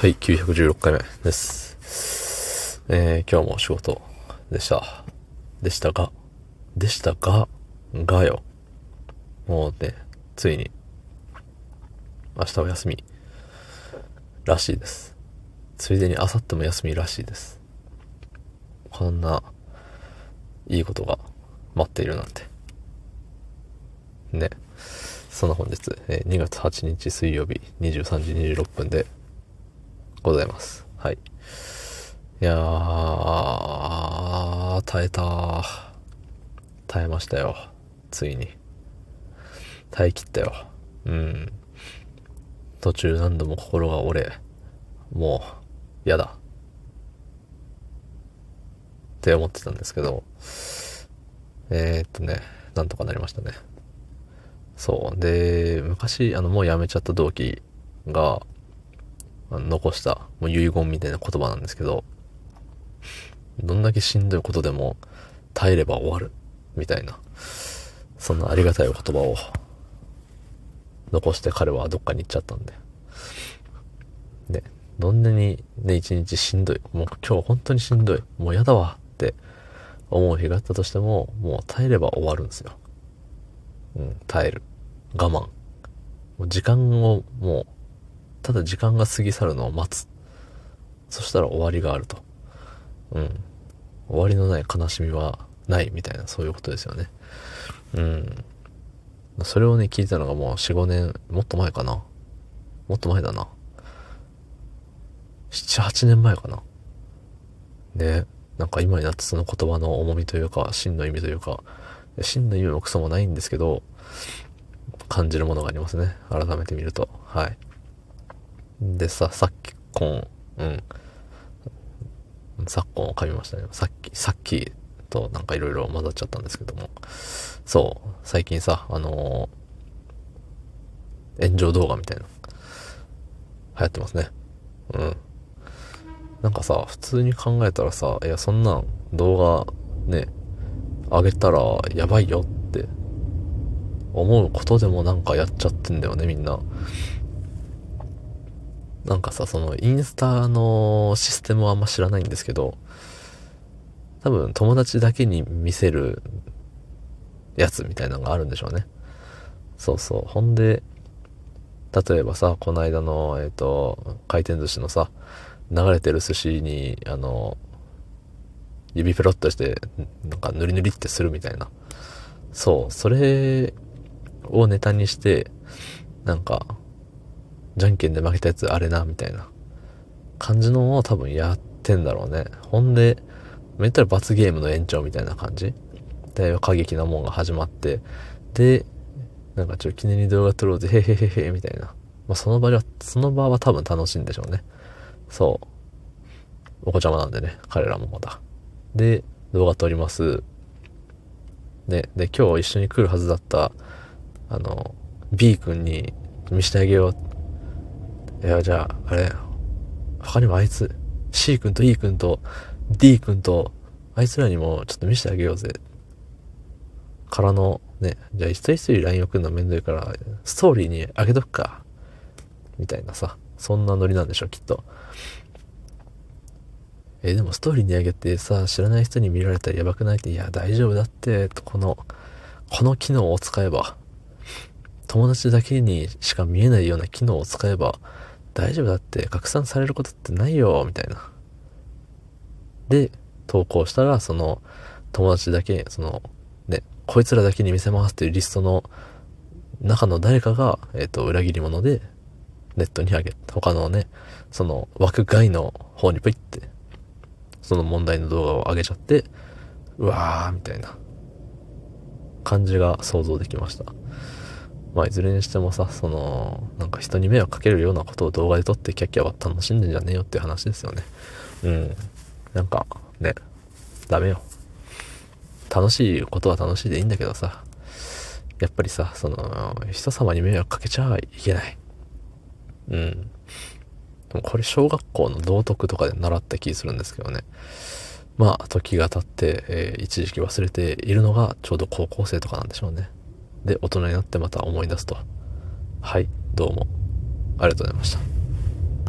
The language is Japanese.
はい、916回目です。えー、今日も仕事でした。でしたが、でしたが、がよ。もうね、ついに、明日は休み、らしいです。ついでに明後日も休みらしいです。こんな、いいことが待っているなんて。ね。その本日、えー、2月8日水曜日23時26分でございます。はい。いやー、耐えた耐えましたよ。ついに。耐え切ったよ。うん。途中何度も心が折れ、もう、嫌だ。って思ってたんですけど、えー、っとね、なんとかなりましたね。そう。で、昔、あの、もう辞めちゃった同期が、残した、もう遺言みたいな言葉なんですけど、どんだけしんどいことでも耐えれば終わる、みたいな、そんなありがたい言葉を残して彼はどっかに行っちゃったんで。で、どんなにね、一日しんどい、もう今日本当にしんどい、もうやだわって思う日があったとしても、もう耐えれば終わるんですよ。うん、耐える。我慢。もう時間をもうただ時間が過ぎ去るのを待つ。そしたら終わりがあると。うん。終わりのない悲しみはないみたいな、そういうことですよね。うん。それをね、聞いたのがもう4、5年、もっと前かな。もっと前だな。7、8年前かな。ね。なんか今になってその言葉の重みというか、真の意味というか、真の意味もクソもないんですけど、感じるものがありますね。改めて見ると。はい。でさ、さっき、こん、うん。昨今を噛みましたね。さっき、さっきとなんかいろいろ混ざっちゃったんですけども。そう、最近さ、あのー、炎上動画みたいな、流行ってますね。うん。なんかさ、普通に考えたらさ、いや、そんなん動画ね、上げたらやばいよって思うことでもなんかやっちゃってんだよね、みんな。なんかさ、そのインスタのシステムはあんま知らないんですけど、多分友達だけに見せるやつみたいなのがあるんでしょうね。そうそう。ほんで、例えばさ、この間の、えっ、ー、と、回転寿司のさ、流れてる寿司に、あの、指ペロッとして、なんかヌリヌリってするみたいな。そう、それをネタにして、なんか、じゃんけんで負けたやつあれな、みたいな感じのを多分やってんだろうね。ほんで、めったら罰ゲームの延長みたいな感じで、過激なもんが始まって、で、なんかちょっと記念に動画撮ろうぜ、へへへへ、みたいな。まあ、その場は、その場は多分楽しいんでしょうね。そう。お子ちゃまなんでね、彼らもまた。で、動画撮ります。ね、で、今日一緒に来るはずだった、あの、B 君に見してあげようっていや、じゃあ、あれ、他にもあいつ、C 君と E 君と D 君と、あいつらにもちょっと見せてあげようぜ。からの、ね、じゃあ一人一人 LINE 送るのめんどいから、ストーリーにあげとくか。みたいなさ、そんなノリなんでしょ、きっと。えでもストーリーにあげてさ、知らない人に見られたらやばくない？って、いや、大丈夫だって、この、この機能を使えば、友達だけにしか見えないような機能を使えば、大丈夫だって拡散されることってないよ、みたいな。で、投稿したら、その、友達だけ、その、ね、こいつらだけに見せますっていうリストの中の誰かが、えっ、ー、と、裏切り者で、ネットに上げ、他のね、その枠外の方にプイって、その問題の動画を上げちゃって、うわー、みたいな感じが想像できました。まあ、いずれにしてもさ、その、なんか人に迷惑かけるようなことを動画で撮ってキャッキャは楽しんでんじゃねえよっていう話ですよね。うん。なんか、ね、ダメよ。楽しいことは楽しいでいいんだけどさ、やっぱりさ、その、人様に迷惑かけちゃいけない。うん。でもこれ小学校の道徳とかで習った気するんですけどね。まあ、時が経って、えー、一時期忘れているのがちょうど高校生とかなんでしょうね。で、大人になってまた思い出すと。はい、どうも。ありがとうございました。